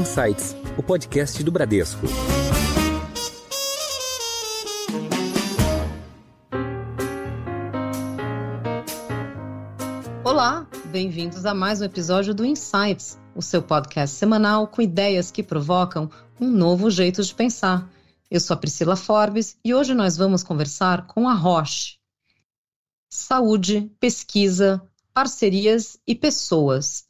Insights, o podcast do Bradesco. Olá, bem-vindos a mais um episódio do Insights, o seu podcast semanal com ideias que provocam um novo jeito de pensar. Eu sou a Priscila Forbes e hoje nós vamos conversar com a Roche. Saúde, pesquisa, parcerias e pessoas.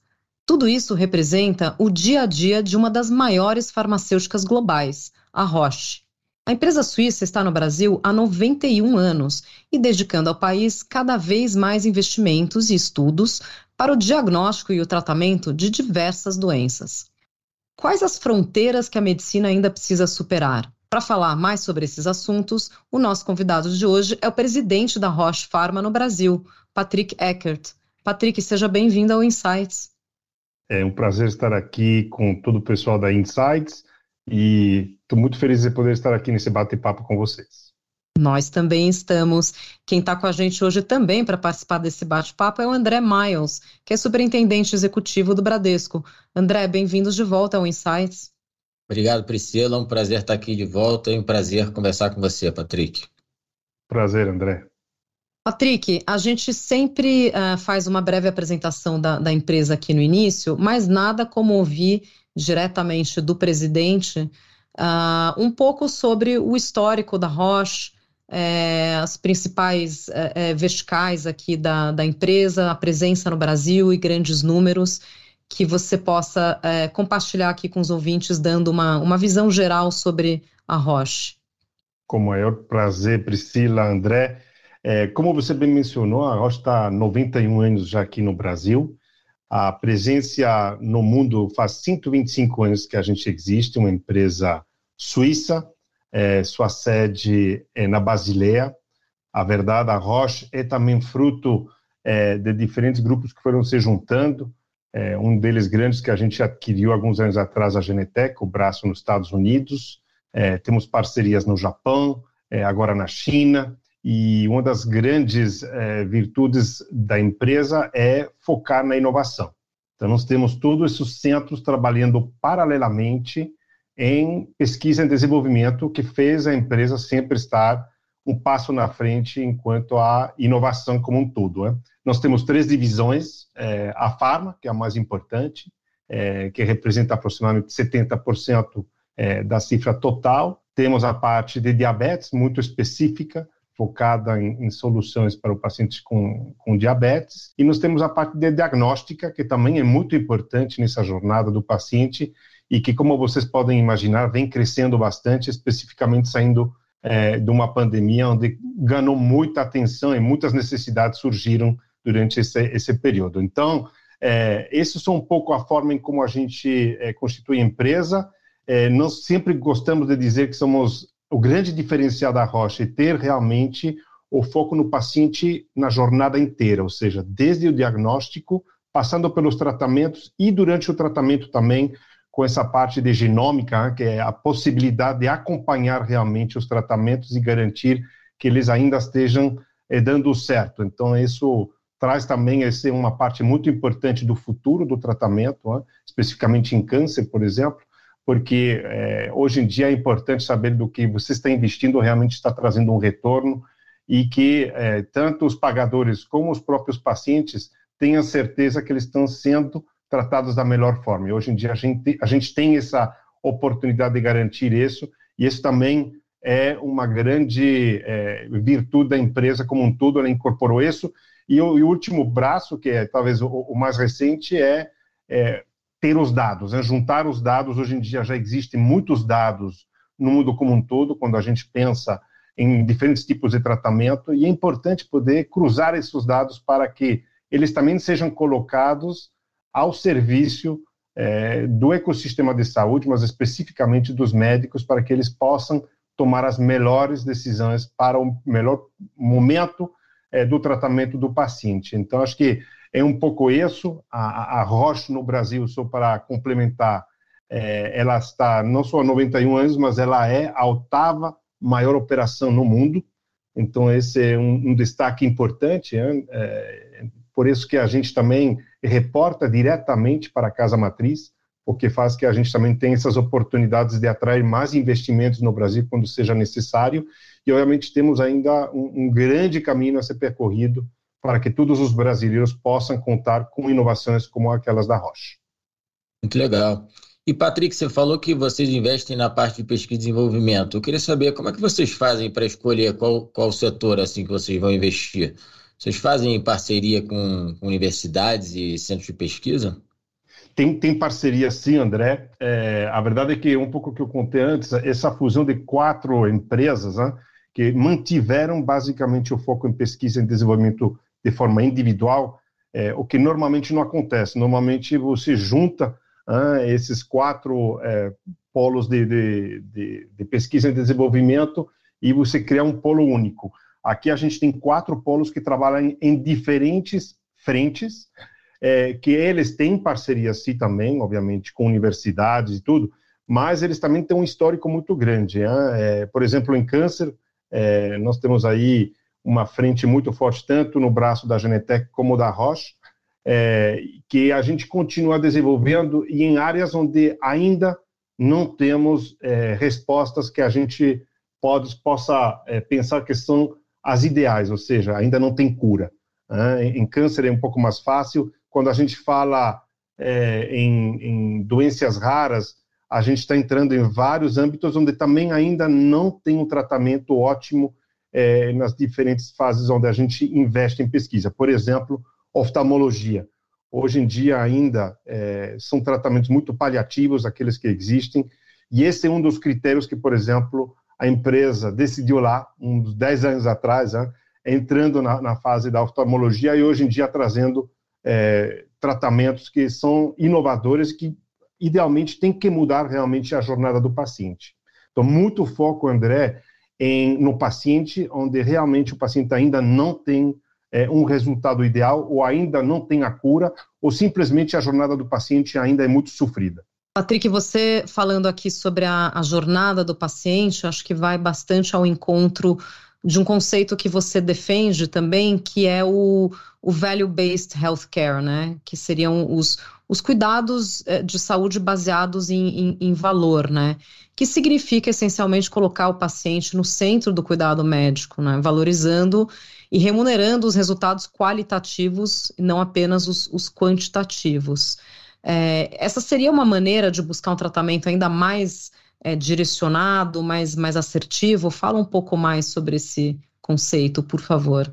Tudo isso representa o dia a dia de uma das maiores farmacêuticas globais, a Roche. A empresa suíça está no Brasil há 91 anos e dedicando ao país cada vez mais investimentos e estudos para o diagnóstico e o tratamento de diversas doenças. Quais as fronteiras que a medicina ainda precisa superar? Para falar mais sobre esses assuntos, o nosso convidado de hoje é o presidente da Roche Pharma no Brasil, Patrick Eckert. Patrick, seja bem-vindo ao Insights. É um prazer estar aqui com todo o pessoal da Insights e estou muito feliz de poder estar aqui nesse bate-papo com vocês. Nós também estamos. Quem está com a gente hoje também para participar desse bate-papo é o André Miles, que é superintendente executivo do Bradesco. André, bem-vindos de volta ao Insights. Obrigado, Priscila. É um prazer estar aqui de volta e um prazer conversar com você, Patrick. Prazer, André. Patrick, a gente sempre uh, faz uma breve apresentação da, da, empresa aqui no início, mas nada como ouvir diretamente do presidente uh, um pouco sobre o histórico da Roche, é, as principais é, verticais aqui da, da, empresa, a presença no Brasil e grandes números, que você possa é, compartilhar aqui com os ouvintes, dando uma, uma visão geral sobre a Roche. Com o maior prazer, Priscila, André. É, como você bem mencionou, a Roche está 91 anos já aqui no Brasil. A presença no mundo faz 125 anos que a gente existe, uma empresa suíça, é, sua sede é na Basileia. A verdade, a Roche é também fruto é, de diferentes grupos que foram se juntando. É, um deles grandes que a gente adquiriu alguns anos atrás, a Genetec, o braço nos Estados Unidos. É, temos parcerias no Japão, é, agora na China. E uma das grandes é, virtudes da empresa é focar na inovação. Então, nós temos todos esses centros trabalhando paralelamente em pesquisa e desenvolvimento, que fez a empresa sempre estar um passo na frente enquanto à inovação como um todo. Né? Nós temos três divisões: é, a Farma, que é a mais importante, é, que representa aproximadamente 70% é, da cifra total. Temos a parte de diabetes, muito específica, focada em, em, soluções para o paciente com, com diabetes. E nós temos a parte de diagnóstica, que também é muito importante nessa jornada do paciente e que, como vocês podem imaginar, vem crescendo bastante, especificamente saindo é, de uma pandemia onde ganhou muita atenção e muitas necessidades surgiram durante esse, esse período. Então, é, esses são um pouco a forma em como a gente é, constitui a empresa. É, nós sempre gostamos de dizer que somos o grande diferencial da Roche é ter realmente o foco no paciente na jornada inteira, ou seja, desde o diagnóstico, passando pelos tratamentos e durante o tratamento também com essa parte de genômica, que é a possibilidade de acompanhar realmente os tratamentos e garantir que eles ainda estejam é, dando certo. Então, isso traz também esse, uma parte muito importante do futuro do tratamento, né, especificamente em câncer, por exemplo, porque é, hoje em dia é importante saber do que você está investindo realmente está trazendo um retorno e que é, tanto os pagadores como os próprios pacientes tenham certeza que eles estão sendo tratados da melhor forma. E hoje em dia a gente, a gente tem essa oportunidade de garantir isso, e isso também é uma grande é, virtude da empresa como um todo, ela incorporou isso. E o, e o último braço, que é talvez o, o mais recente, é, é ter os dados, né? juntar os dados. Hoje em dia já existem muitos dados no mundo como um todo, quando a gente pensa em diferentes tipos de tratamento, e é importante poder cruzar esses dados para que eles também sejam colocados ao serviço é, do ecossistema de saúde, mas especificamente dos médicos, para que eles possam tomar as melhores decisões para o melhor momento é, do tratamento do paciente. Então, acho que é um pouco isso. A, a Roche no Brasil, só para complementar, é, ela está não só há 91 anos, mas ela é a oitava maior operação no mundo. Então, esse é um, um destaque importante. É, por isso que a gente também reporta diretamente para a Casa Matriz. o que faz que a gente também tenha essas oportunidades de atrair mais investimentos no Brasil quando seja necessário. E, obviamente, temos ainda um, um grande caminho a ser percorrido para que todos os brasileiros possam contar com inovações como aquelas da Roche. Muito legal. E, Patrick, você falou que vocês investem na parte de pesquisa e desenvolvimento. Eu queria saber como é que vocês fazem para escolher qual, qual setor assim que vocês vão investir. Vocês fazem parceria com universidades e centros de pesquisa? Tem, tem parceria sim, André. É, a verdade é que, um pouco que eu contei antes, essa fusão de quatro empresas né, que mantiveram basicamente o foco em pesquisa e desenvolvimento de forma individual, é, o que normalmente não acontece. Normalmente você junta ah, esses quatro é, polos de, de, de, de, pesquisa e desenvolvimento e você cria um polo único. Aqui a gente tem quatro polos que trabalham em, em diferentes frentes, é, que eles têm parceria sim também, obviamente, com universidades e tudo, mas eles também têm um histórico muito grande. É, por exemplo, em câncer, é, nós temos aí uma frente muito forte, tanto no braço da Genetec como da Roche, é, que a gente continua desenvolvendo e em áreas onde ainda não temos é, respostas que a gente pode, possa é, pensar que são as ideais, ou seja, ainda não tem cura. Né? Em câncer é um pouco mais fácil. Quando a gente fala é, em, em doenças raras, a gente está entrando em vários âmbitos onde também ainda não tem um tratamento ótimo é, nas diferentes fases onde a gente investe em pesquisa. Por exemplo, oftalmologia. Hoje em dia ainda é, são tratamentos muito paliativos, aqueles que existem, e esse é um dos critérios que, por exemplo, a empresa decidiu lá, uns 10 anos atrás, né, entrando na, na, fase da oftalmologia e hoje em dia trazendo é, tratamentos que são inovadores que idealmente tem que mudar realmente a jornada do paciente. Então, muito foco, André, em, no paciente, onde realmente o paciente ainda não tem é, um resultado ideal, ou ainda não tem a cura, ou simplesmente a jornada do paciente ainda é muito sofrida. Patrick, você falando aqui sobre a, a jornada do paciente, acho que vai bastante ao encontro de um conceito que você defende também, que é o, o value-based healthcare, né? Que seriam os, os cuidados é, de saúde baseados em, em, em, valor, né? Que significa essencialmente colocar o paciente no centro do cuidado médico, né? Valorizando e remunerando os resultados qualitativos não apenas os, os quantitativos. É, essa seria uma maneira de buscar um tratamento ainda mais é, direcionado, mais, mais assertivo? Fala um pouco mais sobre esse conceito, por favor.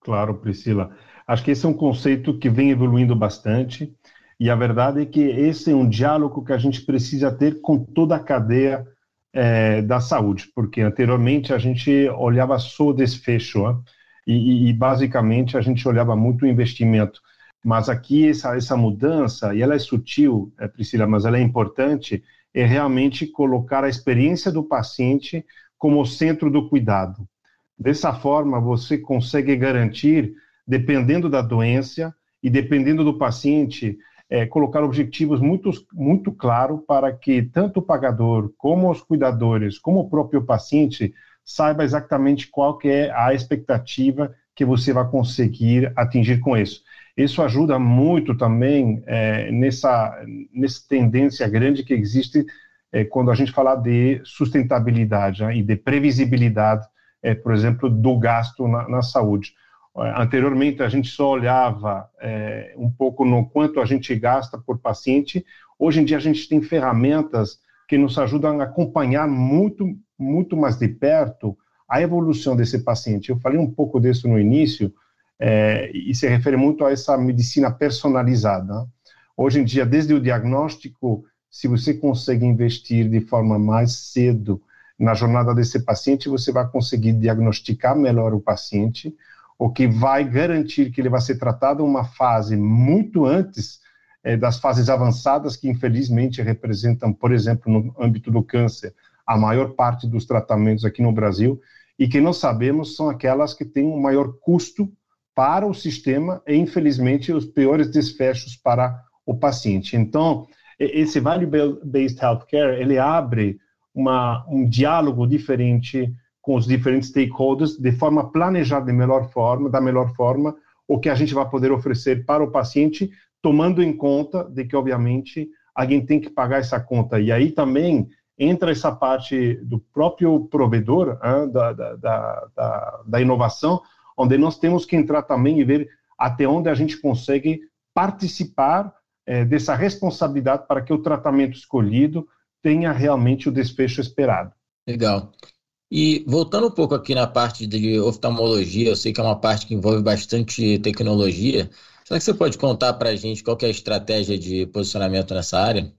Claro, Priscila. Acho que esse é um conceito que vem evoluindo bastante, e a verdade é que esse é um diálogo que a gente precisa ter com toda a cadeia é, da saúde, porque anteriormente a gente olhava só o desfecho, né? e, e, basicamente a gente olhava muito o investimento. Mas aqui essa, essa mudança, e ela é sutil, é, Priscila, mas ela é importante, é realmente colocar a experiência do paciente como centro do cuidado. Dessa forma, você consegue garantir, dependendo da doença e dependendo do paciente, é, colocar objetivos muito, muito claros para que tanto o pagador, como os cuidadores, como o próprio paciente saiba exatamente qual que é a expectativa que você vai conseguir atingir com isso. Isso ajuda muito também é, nessa, nessa tendência grande que existe é, quando a gente fala de sustentabilidade né, e de previsibilidade, é, por exemplo, do gasto na, na, saúde. Anteriormente, a gente só olhava é, um pouco no quanto a gente gasta por paciente. Hoje em dia, a gente tem ferramentas que nos ajudam a acompanhar muito, muito mais de perto a evolução desse paciente. Eu falei um pouco disso no início, é, e se refere muito a essa medicina personalizada. Hoje em dia, desde o diagnóstico, se você consegue investir de forma mais cedo na jornada desse paciente, você vai conseguir diagnosticar melhor o paciente, o que vai garantir que ele vai ser tratado uma fase muito antes é, das fases avançadas, que infelizmente representam, por exemplo, no âmbito do câncer, a maior parte dos tratamentos aqui no Brasil, e que nós sabemos são aquelas que têm um maior custo para o sistema e, infelizmente, os piores desfechos para o paciente. Então, esse Value-Based Healthcare, ele abre uma, um diálogo diferente com os diferentes stakeholders, de forma planejada de melhor forma, da melhor forma, o que a gente vai poder oferecer para o paciente, tomando em conta de que, obviamente, alguém tem que pagar essa conta. E aí também entra essa parte do próprio provedor da, da, da, da, inovação, onde nós temos que entrar também e ver até onde a gente consegue participar é, dessa responsabilidade para que o tratamento escolhido tenha realmente o desfecho esperado. Legal. E voltando um pouco aqui na parte de oftalmologia, eu sei que é uma parte que envolve bastante tecnologia. Será que você pode contar para a gente qual é a estratégia de posicionamento nessa área?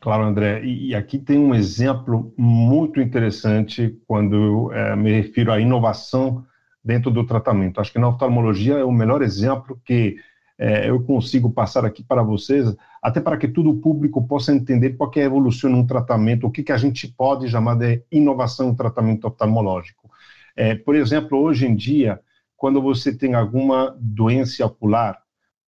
Claro, André. E, aqui tem um exemplo muito interessante quando eu é, me refiro à inovação dentro do tratamento. Acho que na oftalmologia é o melhor exemplo que é, eu consigo passar aqui para vocês, até para que todo o público possa entender qual é a evolução num tratamento, o que, que a gente pode chamar de inovação no tratamento oftalmológico. É, por exemplo, hoje em dia, quando você tem alguma doença ocular,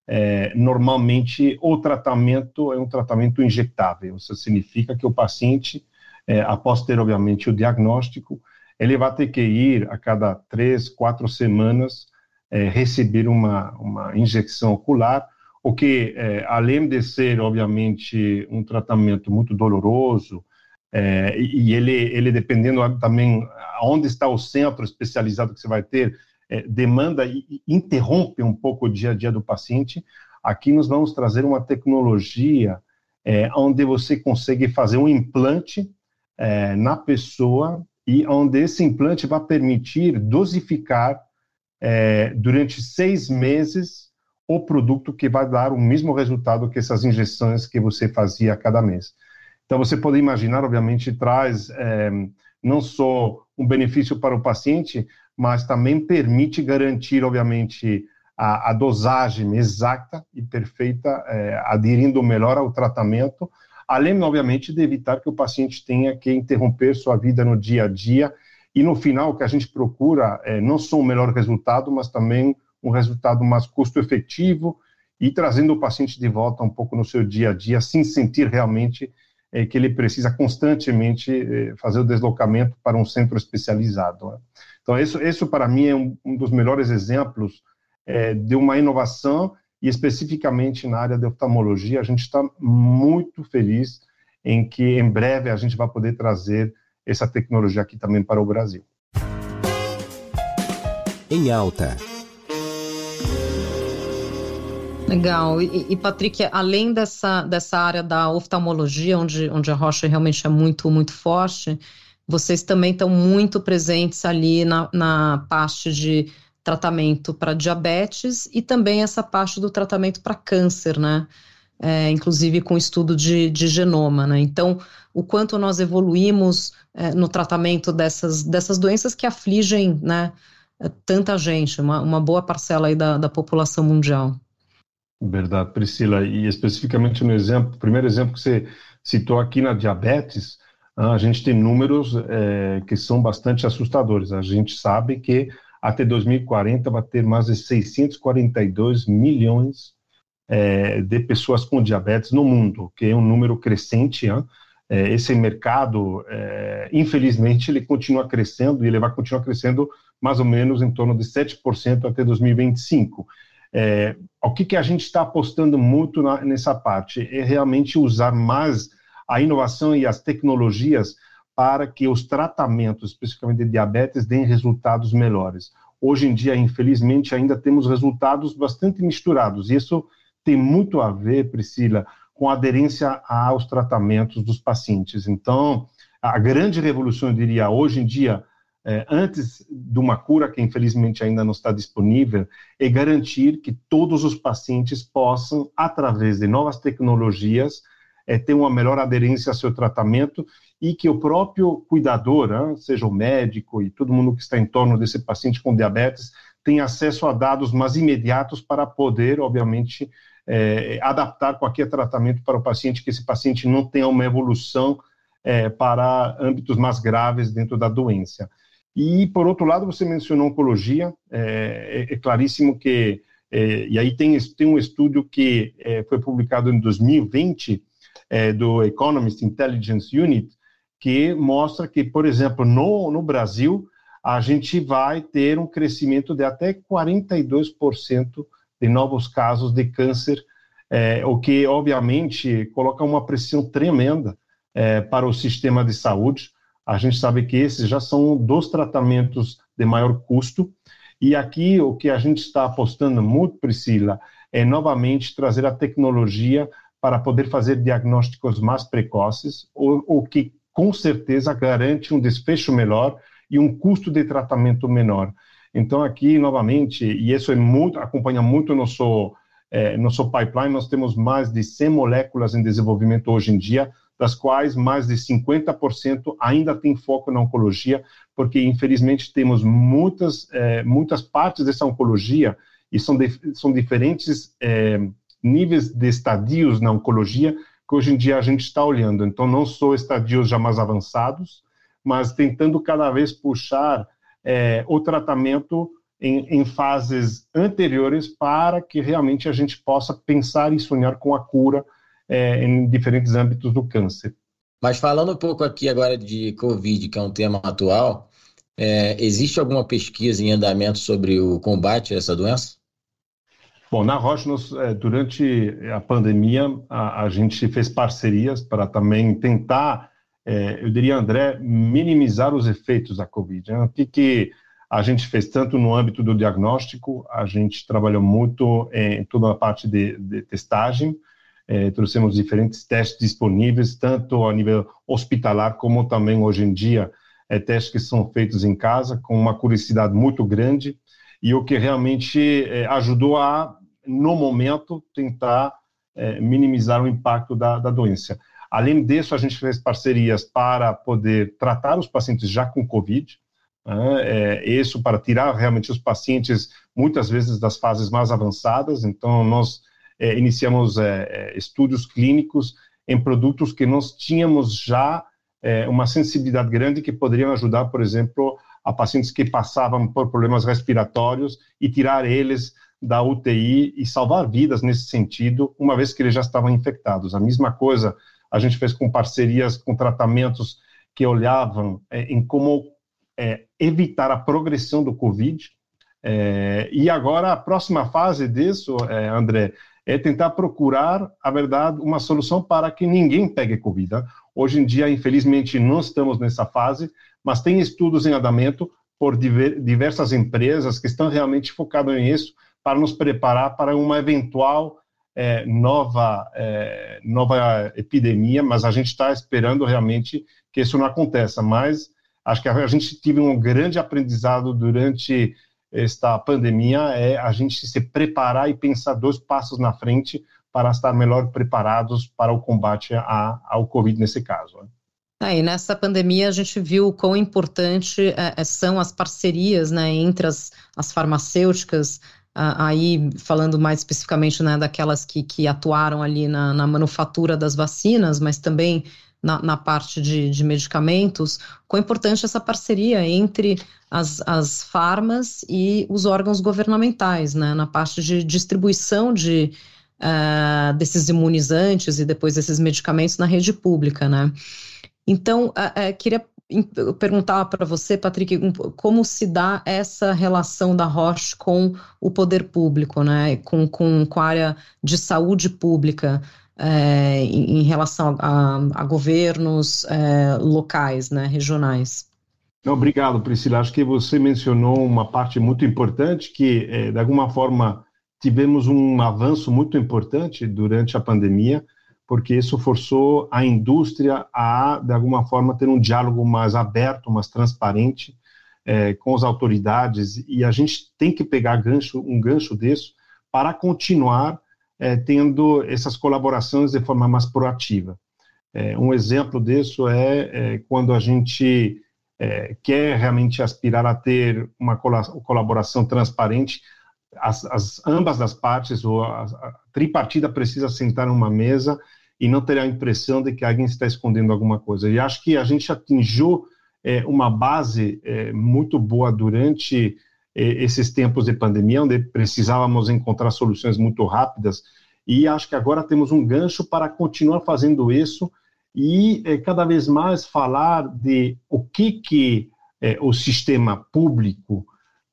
é, normalmente o tratamento é um tratamento injetável. Isso significa que o paciente, é, após ter, obviamente, o diagnóstico, ele vai ter que ir a cada três, quatro semanas é, receber uma, uma injeção ocular, o que, é, além de ser, obviamente, um tratamento muito doloroso, é, e ele, ele dependendo também aonde está o centro especializado que você vai ter, é, demanda e interrompe um pouco o dia a dia do paciente. Aqui nós vamos trazer uma tecnologia é, onde você consegue fazer um implante é, na pessoa e onde esse implante vai permitir dosificar é, durante seis meses o produto que vai dar o mesmo resultado que essas injeções que você fazia a cada mês. Então você pode imaginar, obviamente, traz é, não só um benefício para o paciente, mas também permite garantir, obviamente, a, a dosagem exata e perfeita, é, aderindo melhor ao tratamento, além, obviamente, de evitar que o paciente tenha que interromper sua vida no dia a dia. E no final, o que a gente procura é não só um melhor resultado, mas também um resultado mais custo-efetivo e trazendo o paciente de volta um pouco no seu dia a dia, sem sentir realmente é, que ele precisa constantemente é, fazer o deslocamento para um centro especializado. Né? Então, isso, isso para mim é um, um dos melhores exemplos é, de uma inovação e especificamente na área de oftalmologia, a gente está muito feliz em que em breve a gente vai poder trazer essa tecnologia aqui também para o Brasil. Em alta. Legal. E, e, Patrick, além dessa, dessa área da oftalmologia, onde, onde a Rocha realmente é muito, muito forte, vocês também estão muito presentes ali na, na parte de tratamento para diabetes e também essa parte do tratamento para câncer, né? É, inclusive com estudo de, de, genoma, né? Então, o quanto nós evoluímos é, no tratamento dessas, dessas doenças que afligem, né, tanta gente, uma, uma boa parcela aí da, da população mundial. Verdade, Priscila. E especificamente no exemplo, primeiro exemplo que você citou aqui na diabetes, a gente tem números é, que são bastante assustadores. A gente sabe que até 2040 vai ter mais de 642 milhões é, de pessoas com diabetes no mundo, que é um número crescente. Hein? É, esse mercado, é, infelizmente, ele continua crescendo e ele vai continuar crescendo mais ou menos em torno de 7% até 2025. É, o que, que a gente está apostando muito na, nessa parte é realmente usar mais a inovação e as tecnologias para que os tratamentos, especificamente de diabetes, deem resultados melhores. Hoje em dia, infelizmente, ainda temos resultados bastante misturados. Isso tem muito a ver, Priscila, com aderência aos tratamentos dos pacientes. Então, a grande revolução, eu diria, hoje em dia, é, antes de uma cura que infelizmente ainda não está disponível, é garantir que todos os pacientes possam, através de novas tecnologias, é, ter uma melhor aderência ao seu tratamento e que o próprio cuidador, né, seja o médico e todo mundo que está em torno desse paciente com diabetes, tenha acesso a dados mais imediatos para poder, obviamente, é, adaptar qualquer tratamento para o paciente, que esse paciente não tenha uma evolução é, para âmbitos mais graves dentro da doença. E, por outro lado, você mencionou oncologia, é, é, é claríssimo que, é, e aí tem, tem um estudo que é, foi publicado em 2020, é, do Economist Intelligence Unit, que mostra que, por exemplo, no, no Brasil, a gente vai ter um crescimento de até 42% de novos casos de câncer é, o que, obviamente, coloca uma pressão tremenda é, para o sistema de saúde. A gente sabe que esses já são dos tratamentos de maior custo, e aqui o que a gente está apostando muito, Priscila, é novamente trazer a tecnologia para poder fazer diagnósticos mais precoces, o, o que com certeza garante um desfecho melhor e um custo de tratamento menor. Então aqui novamente, e isso é muito acompanha muito nosso é, nosso pipeline, nós temos mais de 100 moléculas em desenvolvimento hoje em dia, das quais mais de 50% ainda tem foco na oncologia, porque infelizmente temos muitas é, muitas partes dessa oncologia e são de, são diferentes é, níveis de estadios na oncologia que hoje em dia a gente está olhando. Então não são estadios já mais avançados, mas tentando cada vez puxar é, o tratamento em, em, fases anteriores para que realmente a gente possa pensar e sonhar com a cura é, em diferentes âmbitos do câncer. Mas falando um pouco aqui agora de Covid, que é um tema atual, é, existe alguma pesquisa em andamento sobre o combate a essa doença? Bom, na Roche, nós, é, durante a pandemia, a, a, gente fez parcerias para também tentar, é, eu diria, André, minimizar os efeitos da Covid. Né? O que, que a gente fez tanto no âmbito do diagnóstico, a gente trabalhou muito em toda a parte de, de testagem, é, trouxemos diferentes testes disponíveis, tanto a nível hospitalar, como também hoje em dia, é, testes que são feitos em casa, com uma curiosidade muito grande, e o que realmente é, ajudou a no momento, tentar é, minimizar o impacto da, da doença. Além disso, a gente fez parcerias para poder tratar os pacientes já com Covid, né, é, isso para tirar realmente os pacientes, muitas vezes, das fases mais avançadas. Então, nós é, iniciamos é, é estudos clínicos em produtos que nós tínhamos já é, uma sensibilidade grande que poderiam ajudar, por exemplo, a pacientes que passavam por problemas respiratórios e tirar eles da UTI e salvar vidas nesse sentido, uma vez que eles já estavam infectados. A mesma coisa a gente fez com parcerias com tratamentos que olhavam é, em como é, evitar a progressão do Covid. É, e agora a próxima fase disso, é, André, é tentar procurar, a verdade, uma solução para que ninguém pegue Covid. Né? Hoje em dia, infelizmente, não estamos nessa fase, mas tem estudos em andamento por diversas empresas que estão realmente focadas nisso, para nos preparar para uma eventual é, nova, é, nova epidemia, mas a gente está esperando realmente que isso não aconteça. Mas acho que a gente teve um grande aprendizado durante esta pandemia é a gente se preparar e pensar dois passos na frente para estar melhor preparados para o combate a, ao Covid nesse caso. Né? É, e nessa pandemia a gente viu quão importante é, é são as parcerias né, entre as, as farmacêuticas, aí falando mais especificamente né, daquelas que, que atuaram ali na, na manufatura das vacinas, mas também na, na parte de, de, medicamentos, quão importante essa parceria entre as, as farmas e os órgãos governamentais, né, na parte de distribuição de, uh, desses imunizantes e depois desses medicamentos na rede pública, né. Então, uh, uh, queria perguntar para você, Patrick, como se dá essa relação da Roche com o poder público, né, com, com, com a área de saúde pública é, em, em, relação a, a governos é, locais, né, regionais. Obrigado, Priscila. Acho que você mencionou uma parte muito importante que, é, de alguma forma, tivemos um avanço muito importante durante a pandemia, porque isso forçou a indústria a, de alguma forma, ter um diálogo mais aberto, mais transparente é, com as autoridades, e a gente tem que pegar gancho, um gancho disso para continuar é, tendo essas colaborações de forma mais proativa. É, um exemplo disso é, é quando a gente é, quer realmente aspirar a ter uma colaboração transparente, as, as ambas das partes, ou a, a tripartida precisa sentar numa mesa e não ter a impressão de que alguém está escondendo alguma coisa. E acho que a gente atingiu é, uma base é, muito boa durante é, esses tempos de pandemia, onde precisávamos encontrar soluções muito rápidas, e acho que agora temos um gancho para continuar fazendo isso e é, cada vez mais falar de o que, que é, o sistema público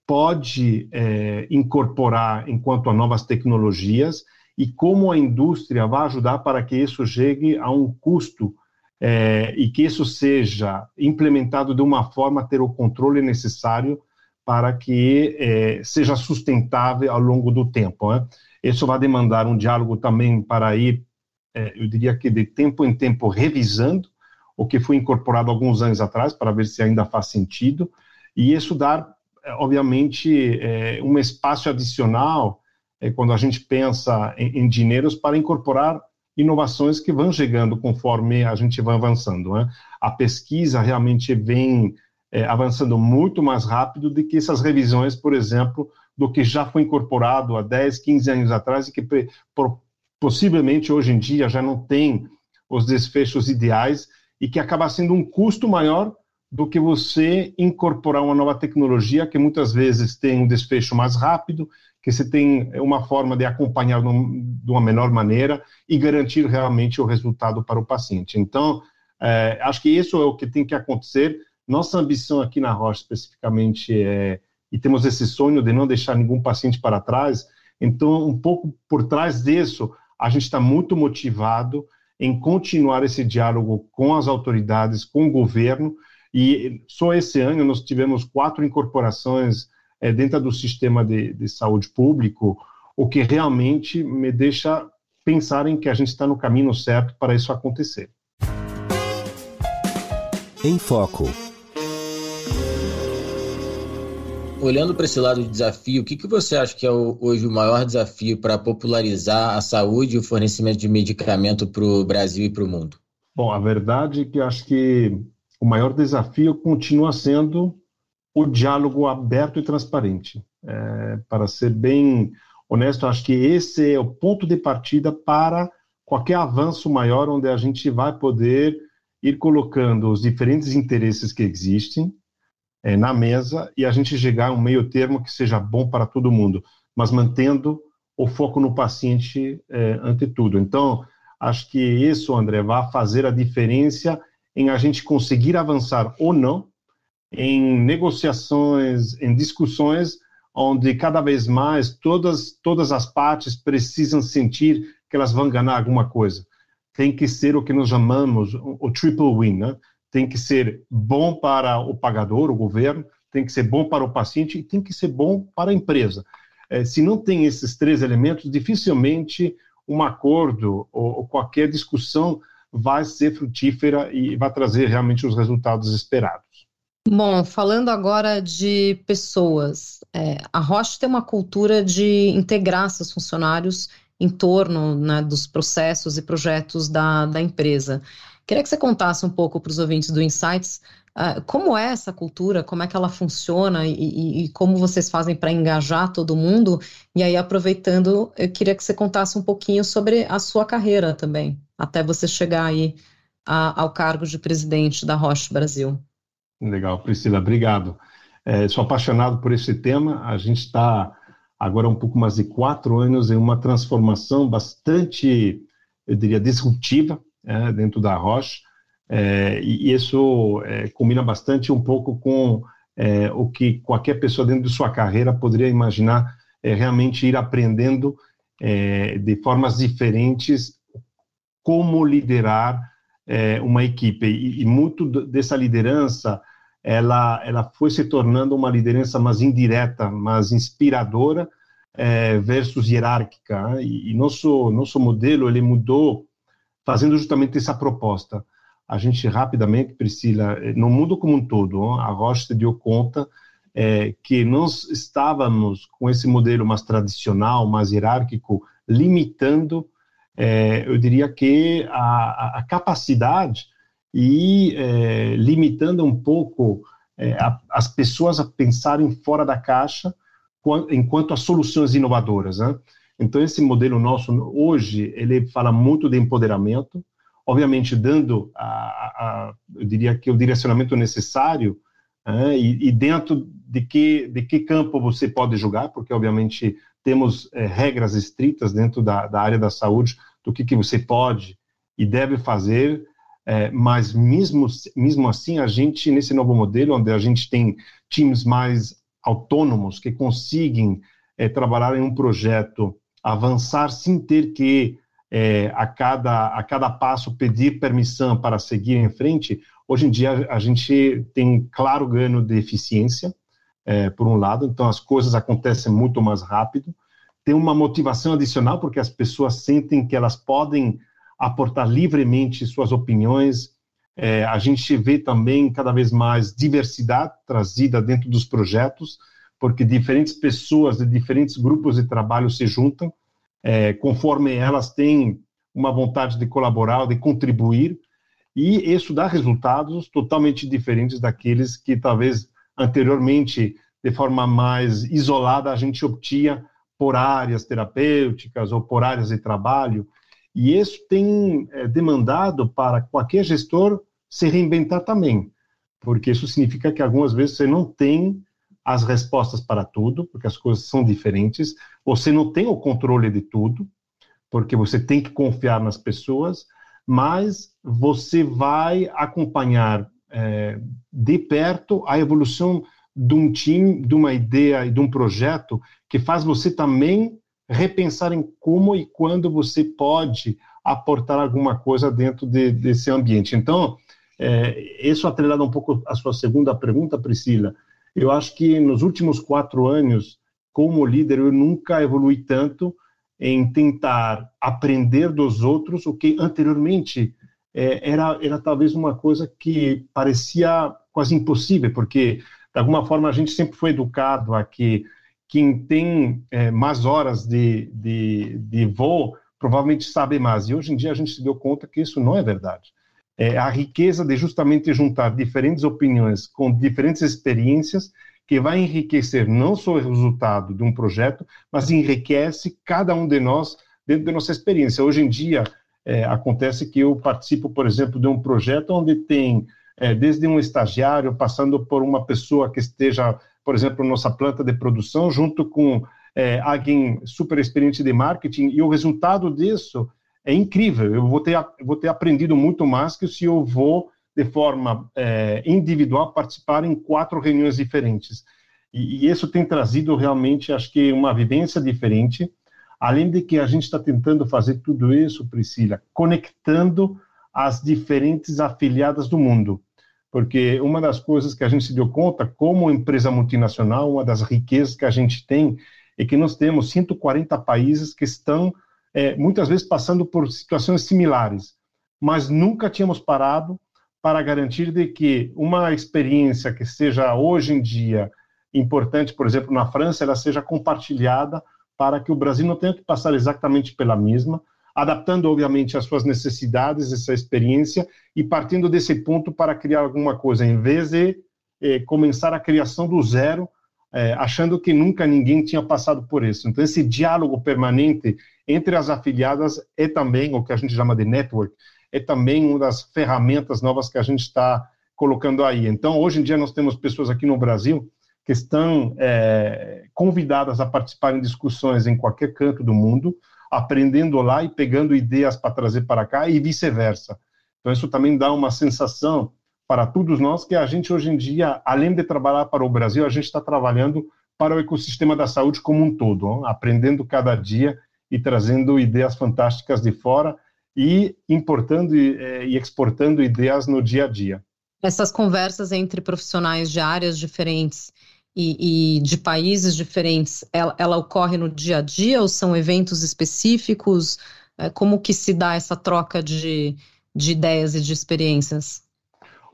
pode é, incorporar enquanto a novas tecnologias e como a indústria vai ajudar para que isso chegue a um custo é, e que isso seja implementado de uma forma a ter o controle necessário para que é, seja sustentável ao longo do tempo. Né? Isso vai demandar um diálogo também para ir, é, eu diria que de tempo em tempo, revisando o que foi incorporado alguns anos atrás, para ver se ainda faz sentido, e isso dar, é, obviamente, é, um espaço adicional quando a gente pensa em, em dinheiros para incorporar inovações que vão chegando conforme a gente vai avançando. Né? A pesquisa realmente vem é, avançando muito mais rápido do que essas revisões, por exemplo, do que já foi incorporado há 10, 15 anos atrás e que por, possivelmente hoje em dia já não tem os desfechos ideais e que acaba sendo um custo maior do que você incorporar uma nova tecnologia que muitas vezes tem um desfecho mais rápido, que você tem uma forma de acompanhar de uma menor maneira e garantir realmente o resultado para o paciente. Então, é, acho que isso é o que tem que acontecer. Nossa ambição aqui na Rocha, especificamente, é, e temos esse sonho de não deixar nenhum paciente para trás. Então, um pouco por trás disso, a gente está muito motivado em continuar esse diálogo com as autoridades, com o governo, e só esse ano nós tivemos quatro incorporações é, dentro do sistema de, de saúde público, o que realmente me deixa pensar em que a gente está no caminho certo para isso acontecer. Em Foco. Olhando para esse lado de desafio, o que, que você acha que é o, hoje o maior desafio para popularizar a saúde e o fornecimento de medicamento para o Brasil e para o mundo? Bom, a verdade é que acho que o maior desafio continua sendo o diálogo aberto e transparente. É, para ser bem honesto, acho que esse é o ponto de partida para qualquer avanço maior, onde a gente vai poder ir colocando os diferentes interesses que existem é, na mesa e a gente chegar a um meio termo que seja bom para todo mundo, mas mantendo o foco no paciente é, ante tudo. Então, acho que isso, André, vai fazer a diferença em a gente conseguir avançar ou não em negociações, em discussões, onde cada vez mais todas, todas as partes precisam sentir que elas vão ganhar alguma coisa. Tem que ser o que nós chamamos o triple win, né? Tem que ser bom para o pagador, o governo, tem que ser bom para o paciente e tem que ser bom para a empresa. É, se não tem esses três elementos, dificilmente um acordo ou, ou qualquer discussão vai ser frutífera e vai trazer realmente os resultados esperados. Bom, falando agora de pessoas, é, a Roche tem uma cultura de integrar seus funcionários em torno né, dos processos e projetos da, da empresa. Queria que você contasse um pouco para os ouvintes do Insights uh, como é essa cultura, como é que ela funciona e, e, como vocês fazem para engajar todo mundo. E aí, aproveitando, eu queria que você contasse um pouquinho sobre a sua carreira também, até você chegar aí a, ao cargo de presidente da Roche Brasil. Legal, Priscila, obrigado. É, sou apaixonado por esse tema. A gente está agora um pouco mais de quatro anos em uma transformação bastante, eu diria, disruptiva é, dentro da Roche, é, e isso é, combina bastante um pouco com é, o que qualquer pessoa dentro de sua carreira poderia imaginar é, realmente ir aprendendo de formas diferentes como liderar uma equipe. E, e muito dessa liderança ela, ela foi se tornando uma liderança mais indireta, mais inspiradora é, versus hierárquica. Né? E, e, nosso nosso modelo ele mudou fazendo justamente essa proposta. A gente rapidamente, Priscila, no mundo como um todo, a Roche se deu conta é, que nós estávamos com esse modelo mais tradicional, mais hierárquico, limitando, é, eu diria que a, a capacidade e é, limitando um pouco a, as pessoas a pensarem fora da caixa enquanto as soluções inovadoras. Né? Então, esse modelo nosso, hoje, ele fala muito de empoderamento, obviamente dando, a, a, eu diria que o direcionamento necessário né? e, e, dentro de que, de que campo você pode jogar, porque, obviamente, temos é, regras estritas dentro da, da área da saúde do que, que você pode e deve fazer, é, mas mesmo, mesmo assim, a gente, nesse novo modelo, onde a gente tem times mais autônomos que conseguem é, trabalhar em um projeto avançar sem ter que é, a, cada, a cada passo pedir permissão para seguir em frente, hoje em dia a gente tem claro ganho de eficiência, é, por um lado, então as coisas acontecem muito mais rápido, tem uma motivação adicional, porque as pessoas sentem que elas podem aportar livremente suas opiniões, é, a gente vê também cada vez mais diversidade trazida dentro dos projetos, porque diferentes pessoas de diferentes grupos de trabalho se juntam, é, conforme elas têm uma vontade de colaborar, de contribuir, e isso dá resultados totalmente diferentes daqueles que talvez anteriormente, de forma mais isolada, a gente obtinha por áreas terapêuticas ou por áreas de trabalho. E isso tem é, demandado para qualquer gestor se reinventar também, porque isso significa que algumas vezes você não tem as respostas para tudo, porque as coisas são diferentes, você não tem o controle de tudo, porque você tem que confiar nas pessoas, mas você vai acompanhar é, de perto a evolução de um time, de uma ideia e de um projeto que faz você também repensar em como e quando você pode aportar alguma coisa dentro de, desse ambiente. Então, é, isso atrelado um pouco à sua segunda pergunta, Priscila, eu acho que nos últimos quatro anos, como líder, eu nunca evolui tanto em tentar aprender dos outros o que anteriormente é, era, era talvez uma coisa que parecia quase impossível, porque de alguma forma a gente sempre foi educado a que quem tem é, mais horas de, de, de voo provavelmente sabe mais. E hoje em dia a gente se deu conta que isso não é verdade é, a riqueza de justamente juntar diferentes opiniões com diferentes experiências que vai enriquecer não só o resultado de um projeto, mas enriquece cada um de nós dentro da nossa experiência. Hoje em dia, é, acontece que eu participo, por exemplo, de um projeto onde tem é, desde um estagiário, passando por uma pessoa que esteja, por exemplo, nossa planta de produção, junto com é, alguém super experiente de marketing, e o resultado disso é incrível. Eu vou ter, vou ter aprendido muito mais que se eu vou, de forma é, individual, participar em quatro reuniões diferentes. E, e, isso tem trazido realmente, acho que, uma vivência diferente. Além de que a gente está tentando fazer tudo isso, Priscila, conectando as diferentes afiliadas do mundo. Porque uma das coisas que a gente se deu conta, como empresa multinacional, uma das riquezas que a gente tem é que nós temos 140 países que estão é, muitas vezes passando por situações similares, mas nunca tínhamos parado para garantir de que uma experiência que seja hoje em dia importante, por exemplo, na França, ela seja compartilhada para que o Brasil não tenha que passar exatamente pela mesma, adaptando, obviamente, às suas necessidades, essa experiência, e partindo desse ponto para criar alguma coisa, em vez de eh, começar a criação do zero, eh, achando que nunca ninguém tinha passado por isso. Então, esse diálogo permanente entre as afiliadas é também o que a gente chama de network, é também uma das ferramentas novas que a gente está colocando aí. Então, hoje em dia, nós temos pessoas aqui no Brasil que estão é, convidadas a participar em discussões em qualquer canto do mundo, aprendendo lá e pegando ideias para trazer para cá e vice-versa. Então, isso também dá uma sensação para todos nós que a gente, hoje em dia, além de trabalhar para o Brasil, a gente está trabalhando para o ecossistema da saúde como um todo, aprendendo cada dia e trazendo ideias fantásticas de fora e importando e, eh, e exportando ideias no dia a dia. Essas conversas entre profissionais de áreas diferentes e, e, de países diferentes, ela, ela, ocorre no dia a dia ou são eventos específicos? É, como que se dá essa troca de, de ideias e de experiências?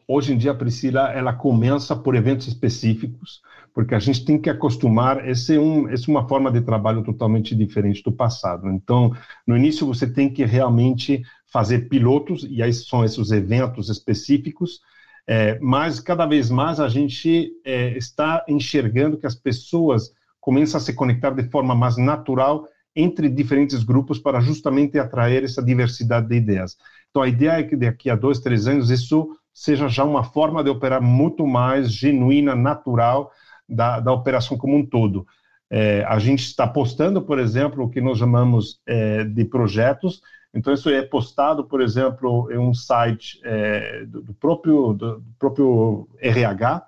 Hoje em dia, Priscila, ela começa por eventos específicos, porque a gente tem que acostumar, essa é, um, essa é uma forma de trabalho totalmente diferente do passado. Então, no início você tem que realmente fazer pilotos, e aí são esses eventos específicos, é, mas cada vez mais a gente é, está enxergando que as pessoas começam a se conectar de forma mais natural entre diferentes grupos para justamente atrair essa diversidade de ideias. Então, a ideia é que daqui a dois, três anos isso seja já uma forma de operar muito mais genuína, natural, da, da operação como um todo. É, a gente está postando, por exemplo, o que nós chamamos é, de projetos. Então, isso é postado, por exemplo, em um site é, do, do, próprio, do, próprio RH,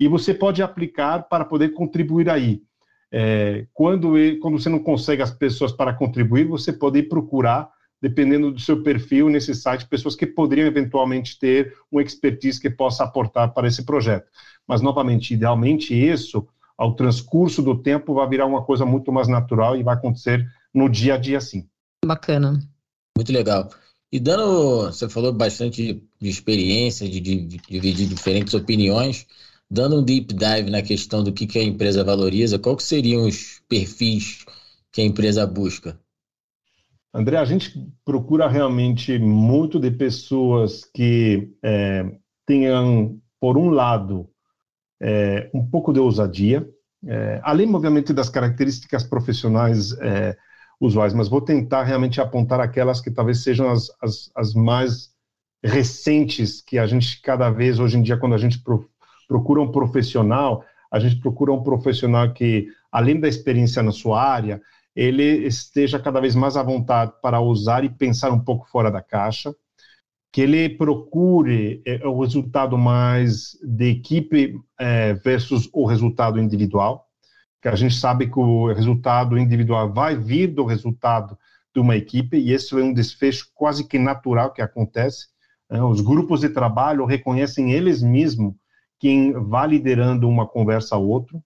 e você pode aplicar para poder contribuir aí. é, quando, quando você não consegue as pessoas para contribuir, você pode ir procurar, dependendo do seu perfil nesse site, pessoas que poderiam eventualmente ter uma expertise que possa aportar para esse projeto. Mas, novamente, idealmente, isso, ao transcurso do tempo, vai virar uma coisa muito mais natural e vai acontecer no dia a dia, sim. Bacana. Muito legal. E dando, você falou bastante de experiência, de dividir diferentes opiniões, dando um deep dive na questão do que, que a empresa valoriza, qual que seriam os perfis que a empresa busca? André, a gente procura realmente muito de pessoas que é, tenham, por um lado, é, um pouco de ousadia, é, além, obviamente, das características profissionais é, usuais, mas vou tentar realmente apontar aquelas que talvez sejam as, as, as mais recentes que a gente, cada vez, hoje em dia, quando a gente pro, procura um profissional, a gente procura um profissional que, além da experiência na sua área, ele esteja cada vez mais à vontade para usar e pensar um pouco fora da caixa, que ele procure é, o resultado mais de equipe é, versus o resultado individual, que a gente sabe que o resultado individual vai vir do resultado de uma equipe, e esse é um desfecho quase que natural que acontece. Né? Os grupos de trabalho reconhecem eles mesmos quem vai liderando uma conversa ao outro.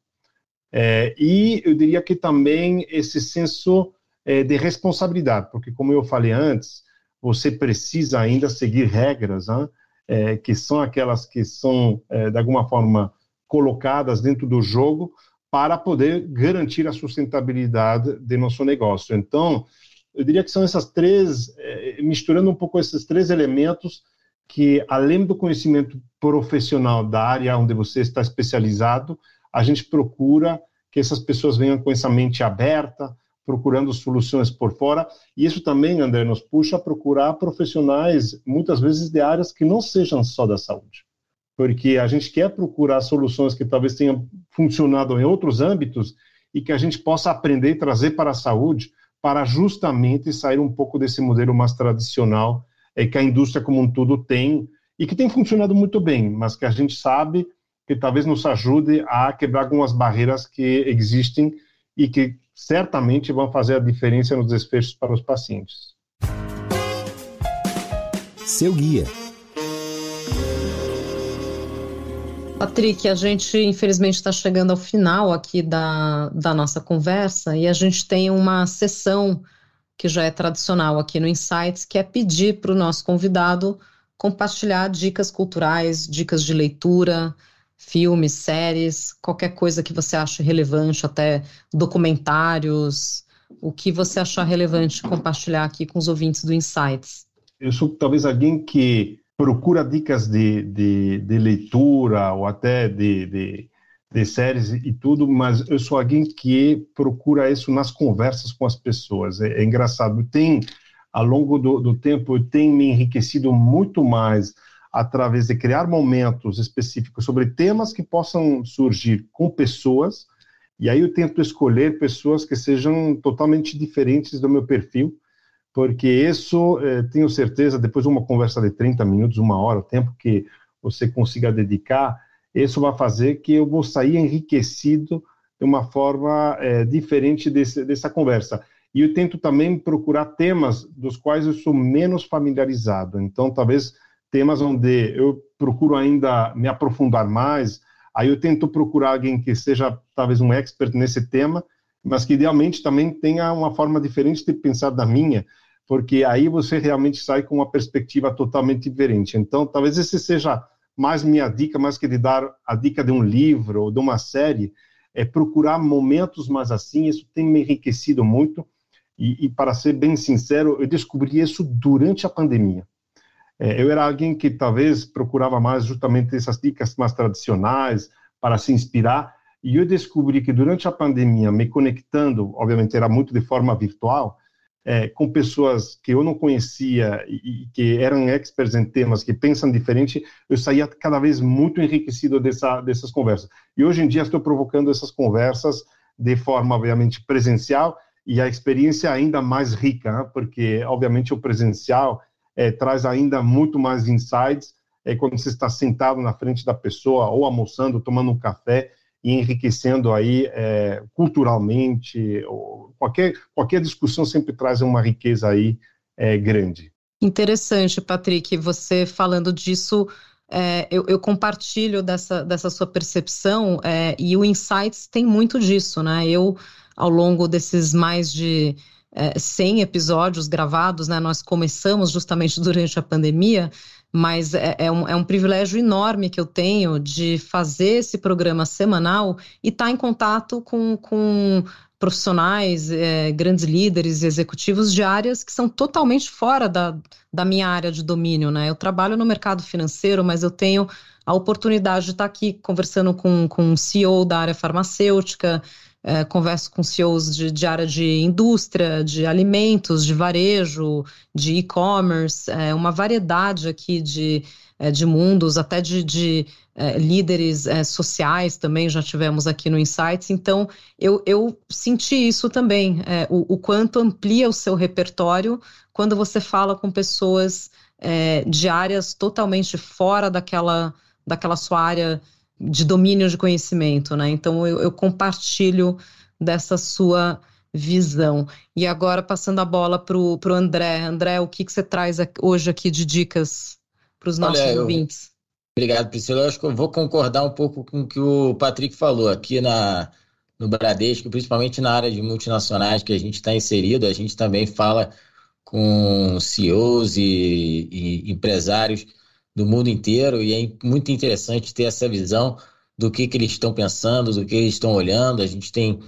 É, e eu diria que também esse senso é, de responsabilidade, porque, como eu falei antes, você precisa ainda seguir regras, né, é, que são aquelas que são, é, de alguma forma, colocadas dentro do jogo para poder garantir a sustentabilidade de nosso negócio. Então, eu diria que são essas três, é, misturando um pouco esses três elementos, que além do conhecimento profissional da área onde você está especializado, a gente procura que essas pessoas venham com essa mente aberta, procurando soluções por fora, e isso também, André, nos puxa a procurar profissionais, muitas vezes de áreas que não sejam só da saúde, porque a gente quer procurar soluções que talvez tenham funcionado em outros âmbitos e que a gente possa aprender e trazer para a saúde, para justamente sair um pouco desse modelo mais tradicional é, que a indústria como um todo tem e que tem funcionado muito bem, mas que a gente sabe que talvez nos ajude a quebrar algumas barreiras que existem e que certamente vão fazer a diferença nos desfechos para os pacientes. Seu guia. Patrick, a gente infelizmente está chegando ao final aqui da, da nossa conversa e a gente tem uma sessão que já é tradicional aqui no Insights, que é pedir para o nosso convidado compartilhar dicas culturais, dicas de leitura, filmes, séries, qualquer coisa que você ache relevante, até documentários, o que você achar relevante compartilhar aqui com os ouvintes do Insights. Eu sou talvez alguém que procura dicas de, de, de leitura ou até de, de de séries e tudo, mas eu sou alguém que procura isso nas conversas com as pessoas. É, é engraçado. Tem, ao longo do, do tempo, eu tenho me enriquecido muito mais através de criar momentos específicos sobre temas que possam surgir com pessoas, e aí eu tento escolher pessoas que sejam totalmente diferentes do meu perfil, porque isso, eh, tenho certeza, depois de uma conversa de 30 minutos, uma hora, o tempo que você consiga dedicar, isso vai fazer que eu vou sair enriquecido de uma forma é, diferente desse, dessa conversa. E eu tento também procurar temas dos quais eu sou menos familiarizado. Então, talvez temas onde eu procuro ainda me aprofundar mais. Aí eu tento procurar alguém que seja talvez um expert nesse tema, mas que idealmente também tenha uma forma diferente de pensar da minha, porque aí você realmente sai com uma perspectiva totalmente diferente. Então, talvez esse seja mais minha dica, mais que de dar a dica de um livro ou de uma série, é procurar momentos mais assim. Isso tem me enriquecido muito. E, e para ser bem sincero, eu descobri isso durante a pandemia. É, eu era alguém que talvez procurava mais justamente essas dicas mais tradicionais para se inspirar. E eu descobri que durante a pandemia, me conectando, obviamente era muito de forma virtual, é, com pessoas que eu não conhecia e, que eram experts em temas que pensam diferente, eu saía cada vez muito enriquecido dessa, dessas conversas. E hoje em dia estou provocando essas conversas de forma, obviamente, presencial e a experiência ainda mais rica, né? porque, obviamente, o presencial é, traz ainda muito mais insights é, quando você está sentado na frente da pessoa ou almoçando, tomando um café e enriquecendo aí é, culturalmente. qualquer, qualquer discussão sempre traz uma riqueza aí é, grande. Interessante, Patrick, você falando disso. É, eu, eu, compartilho dessa, dessa sua percepção é, e o Insights tem muito disso, né? Eu, ao longo desses mais de é, 100 episódios gravados, né? Nós começamos justamente durante a pandemia, mas é, é, um, é um privilégio enorme que eu tenho de fazer esse programa semanal e estar tá em contato com, com profissionais, é, grandes líderes, executivos de áreas que são totalmente fora da, da minha área de domínio, né? Eu trabalho no mercado financeiro, mas eu tenho a oportunidade de estar aqui conversando com, com um CEO da área farmacêutica, é, converso com CEOs de, de, área de indústria, de alimentos, de varejo, de e-commerce, é, uma variedade aqui de, é, de mundos, até de, de é, líderes é, sociais também já tivemos aqui no Insights. Então, eu, eu senti isso também, é, o, o, quanto amplia o seu repertório quando você fala com pessoas de áreas totalmente fora daquela, daquela sua área de domínio de conhecimento, né? Então eu, eu compartilho dessa sua visão. E agora passando a bola para o André. André, o que, que você traz hoje aqui de dicas para os nossos Olha, ouvintes? Eu... Obrigado, Priscila. Eu acho que eu vou concordar um pouco com o que o Patrick falou aqui na, no Bradesco, principalmente na área de multinacionais que a gente está inserido, a gente também fala com CEOs e, e empresários do mundo inteiro e é muito interessante ter essa visão do que, que eles estão pensando, do que eles estão olhando. A gente tem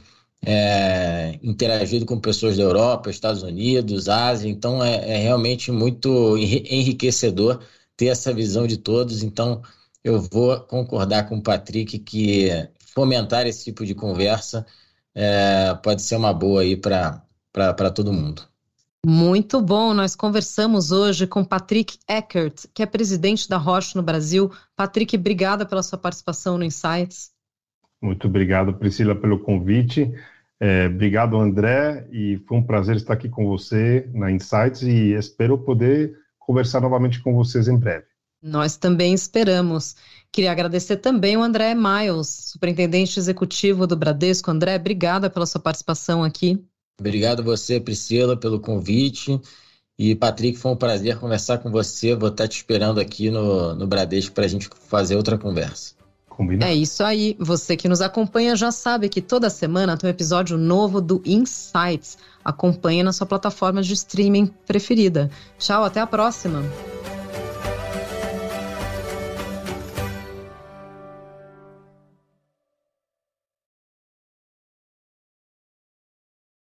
é, interagido com pessoas da Europa, Estados Unidos, Ásia, então é, é realmente muito enriquecedor ter essa visão de todos. Então eu vou concordar com o Patrick que fomentar esse tipo de conversa é, pode ser uma boa aí para todo mundo. Muito bom. Nós conversamos hoje com Patrick Eckert, que é presidente da Roche no Brasil. Patrick, obrigada pela sua participação no Insights. Muito obrigado, Priscila, pelo convite. É, obrigado, André, e foi um prazer estar aqui com você na Insights e espero poder conversar novamente com vocês em breve. Nós também esperamos. Queria agradecer também o André Miles, superintendente executivo do Bradesco. André, obrigada pela sua participação aqui. Obrigado você, Priscila, pelo convite. E, Patrick, foi um prazer conversar com você. Vou estar te esperando aqui no, no Bradesco para a gente fazer outra conversa. Combinado. É isso aí. Você que nos acompanha já sabe que toda semana tem um episódio novo do Insights. Acompanhe na sua plataforma de streaming preferida. Tchau, até a próxima.